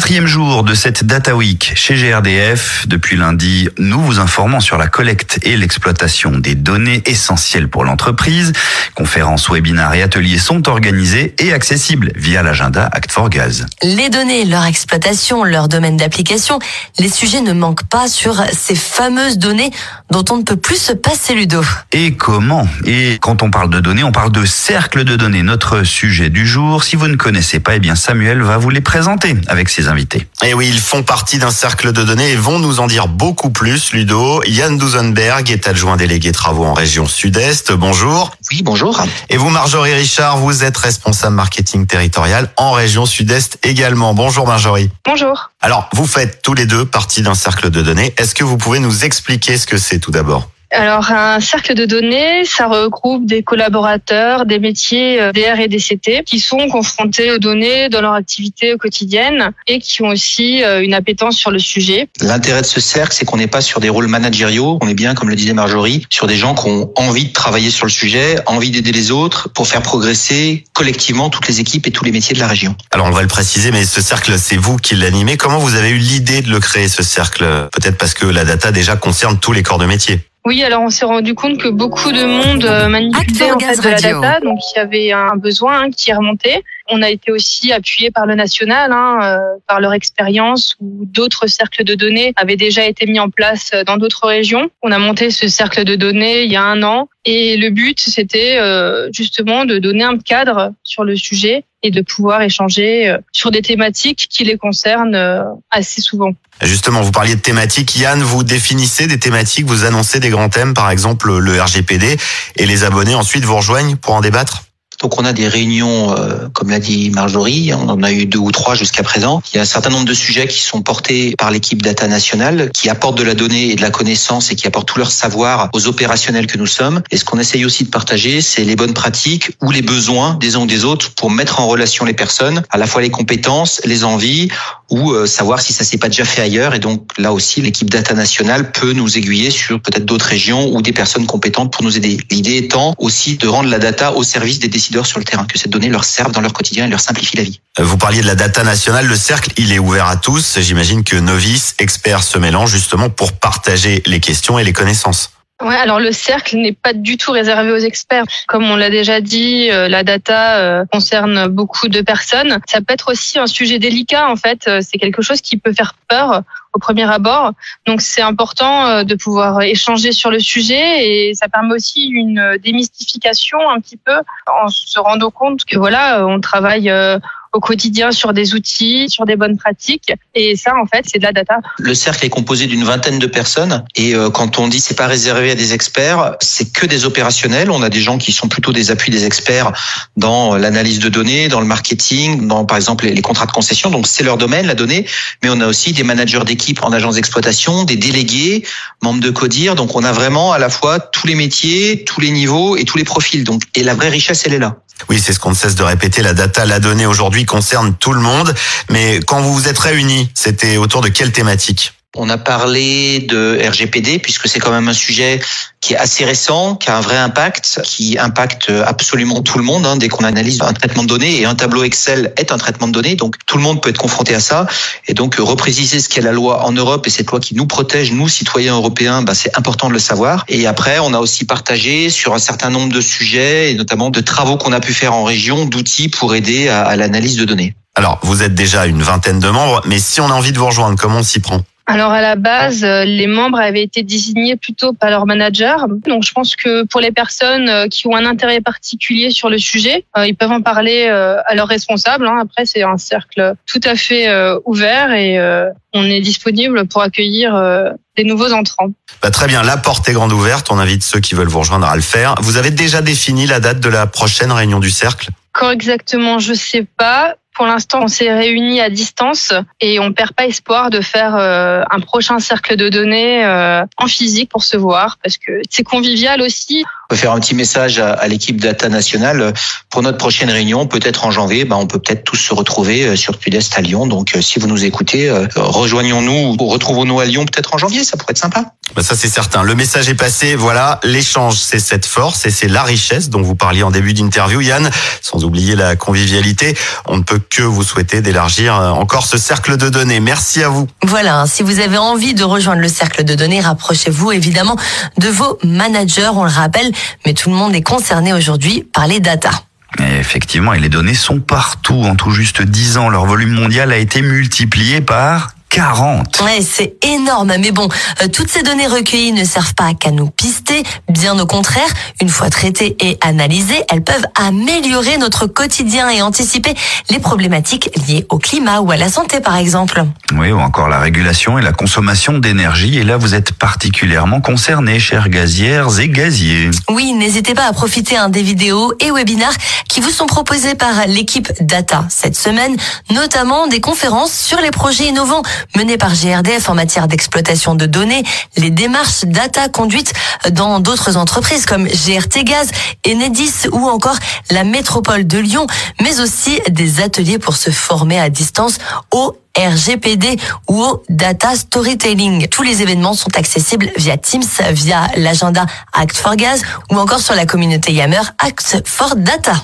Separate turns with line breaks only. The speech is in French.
Quatrième jour de cette Data Week chez GRDF. Depuis lundi, nous vous informons sur la collecte et l'exploitation des données essentielles pour l'entreprise. Conférences, webinaires et ateliers sont organisés et accessibles via l'agenda Act for Gaz.
Les données, leur exploitation, leur domaine d'application, les sujets ne manquent pas sur ces fameuses données dont on ne peut plus se passer Ludo.
Et comment? Et quand on parle de données, on parle de cercle de données, notre sujet du jour. Si vous ne connaissez pas, eh bien Samuel va vous les présenter avec ses invités.
Et oui, ils font partie d'un cercle de données et vont nous en dire beaucoup plus, Ludo. Yann Dusenberg est adjoint délégué travaux en région Sud-Est. Bonjour.
Oui, bonjour.
Et vous, Marjorie Richard, vous êtes responsable marketing territorial en région Sud-Est également. Bonjour Marjorie.
Bonjour.
Alors, vous faites tous les deux partie d'un cercle de données. Est-ce que vous pouvez nous expliquer ce que c'est tout d'abord?
Alors, un cercle de données, ça regroupe des collaborateurs, des métiers euh, DR et DCT qui sont confrontés aux données dans leur activité quotidienne et qui ont aussi euh, une appétence sur le sujet.
L'intérêt de ce cercle, c'est qu'on n'est pas sur des rôles managériaux, on est bien, comme le disait Marjorie, sur des gens qui ont envie de travailler sur le sujet, envie d'aider les autres pour faire progresser collectivement toutes les équipes et tous les métiers de la région.
Alors, on va le préciser, mais ce cercle, c'est vous qui l'animez. Comment vous avez eu l'idée de le créer, ce cercle? Peut-être parce que la data déjà concerne tous les corps de métier.
Oui, alors on s'est rendu compte que beaucoup de monde euh, manipulait en fait de la data, donc il y avait un besoin hein, qui remonté. On a été aussi appuyé par le national, hein, euh, par leur expérience où d'autres cercles de données avaient déjà été mis en place dans d'autres régions. On a monté ce cercle de données il y a un an et le but c'était euh, justement de donner un cadre sur le sujet et de pouvoir échanger sur des thématiques qui les concernent assez souvent.
Justement, vous parliez de thématiques. Yann, vous définissez des thématiques, vous annoncez des grands thèmes, par exemple le RGPD, et les abonnés ensuite vous rejoignent pour en débattre?
Donc on a des réunions, euh, comme l'a dit Marjorie, on en a eu deux ou trois jusqu'à présent. Il y a un certain nombre de sujets qui sont portés par l'équipe Data Nationale, qui apportent de la donnée et de la connaissance et qui apportent tout leur savoir aux opérationnels que nous sommes. Et ce qu'on essaye aussi de partager, c'est les bonnes pratiques ou les besoins des uns ou des autres pour mettre en relation les personnes, à la fois les compétences, les envies ou euh, savoir si ça s'est pas déjà fait ailleurs. Et donc là aussi, l'équipe Data Nationale peut nous aiguiller sur peut-être d'autres régions ou des personnes compétentes pour nous aider. L'idée étant aussi de rendre la data au service des décideurs sur le terrain, que cette donnée leur serve dans leur quotidien et leur simplifie la vie.
Vous parliez de la data nationale, le cercle, il est ouvert à tous. J'imagine que novices, experts se mélangent justement pour partager les questions et les connaissances.
Ouais, alors le cercle n'est pas du tout réservé aux experts. Comme on l'a déjà dit, euh, la data euh, concerne beaucoup de personnes. Ça peut être aussi un sujet délicat en fait. Euh, c'est quelque chose qui peut faire peur au premier abord. Donc c'est important de pouvoir échanger sur le sujet et ça permet aussi une démystification un petit peu en se rendant compte que voilà, on travaille au quotidien sur des outils, sur des bonnes pratiques. Et ça, en fait, c'est de la data.
Le cercle est composé d'une vingtaine de personnes. Et euh, quand on dit c'est pas réservé à des experts, c'est que des opérationnels. On a des gens qui sont plutôt des appuis des experts dans l'analyse de données, dans le marketing, dans par exemple les contrats de concession. Donc c'est leur domaine, la donnée. Mais on a aussi des managers d'équipe en agence d'exploitation, des délégués, membres de CODIR. Donc on a vraiment à la fois tous les métiers, tous les niveaux et tous les profils. Donc et la vraie richesse, elle est là.
Oui, c'est ce qu'on ne cesse de répéter. La data, la donnée aujourd'hui concerne tout le monde. Mais quand vous vous êtes réunis, c'était autour de quelle thématique?
On a parlé de RGPD puisque c'est quand même un sujet qui est assez récent, qui a un vrai impact, qui impacte absolument tout le monde. Hein, dès qu'on analyse un traitement de données et un tableau Excel est un traitement de données, donc tout le monde peut être confronté à ça. Et donc repréciser ce qu'est la loi en Europe et cette loi qui nous protège, nous citoyens européens, bah, c'est important de le savoir. Et après, on a aussi partagé sur un certain nombre de sujets et notamment de travaux qu'on a pu faire en région, d'outils pour aider à, à l'analyse de données.
Alors, vous êtes déjà une vingtaine de membres, mais si on a envie de vous rejoindre, comment on s'y prend?
Alors à la base, euh, les membres avaient été désignés plutôt par leur manager. Donc je pense que pour les personnes euh, qui ont un intérêt particulier sur le sujet, euh, ils peuvent en parler à leurs responsables. Hein. Après, c'est un cercle tout à fait ouvert et on est disponible pour accueillir des nouveaux entrants.
Bah, très bien, la porte est grande ouverte. On invite ceux qui veulent vous rejoindre à le faire. Vous avez déjà défini la date de la prochaine réunion du cercle?
Quand exactement, je sais pas. Pour l'instant, on s'est réunis à distance et on perd pas espoir de faire euh, un prochain cercle de données euh, en physique pour se voir parce que c'est convivial aussi.
On peut faire un petit message à, l'équipe Data Nationale pour notre prochaine réunion, peut-être en janvier. Ben, on peut peut-être tous se retrouver euh, sur Sud-Est à Lyon. Donc, si vous nous écoutez, rejoignons-nous ou retrouvons-nous à Lyon peut-être en janvier. Ça pourrait être sympa.
Bah, ça c'est certain. Le message est passé. Voilà, l'échange, c'est cette force et c'est la richesse dont vous parliez en début d'interview, Yann. Sans oublier la convivialité, on ne peut que vous souhaiter d'élargir euh, encore ce cercle de données. Merci à vous.
Voilà, si vous avez envie de rejoindre le cercle de données, rapprochez-vous évidemment de vos managers. On le rappelle, mais tout le monde est concerné aujourd'hui par les data.
Et effectivement, et les données sont partout. En tout juste 10 ans, leur volume mondial a été multiplié par 40.
Ouais, c'est énorme. Mais bon, euh, toutes ces données recueillies ne servent pas qu'à nous pister. Bien au contraire, une fois traitées et analysées, elles peuvent améliorer notre quotidien et anticiper les problématiques liées au climat ou à la santé, par exemple.
Oui, ou encore la régulation et la consommation d'énergie. Et là, vous êtes particulièrement concernés, chers gazières et gaziers.
Oui, n'hésitez pas à profiter hein, des vidéos et webinars qui vous sont proposés par l'équipe Data cette semaine, notamment des conférences sur les projets innovants menée par GRDF en matière d'exploitation de données, les démarches data conduites dans d'autres entreprises comme GRT Gaz, Enedis ou encore la métropole de Lyon, mais aussi des ateliers pour se former à distance au RGPD ou au data storytelling. Tous les événements sont accessibles via Teams, via l'agenda Act for Gaz ou encore sur la communauté Yammer Act for Data.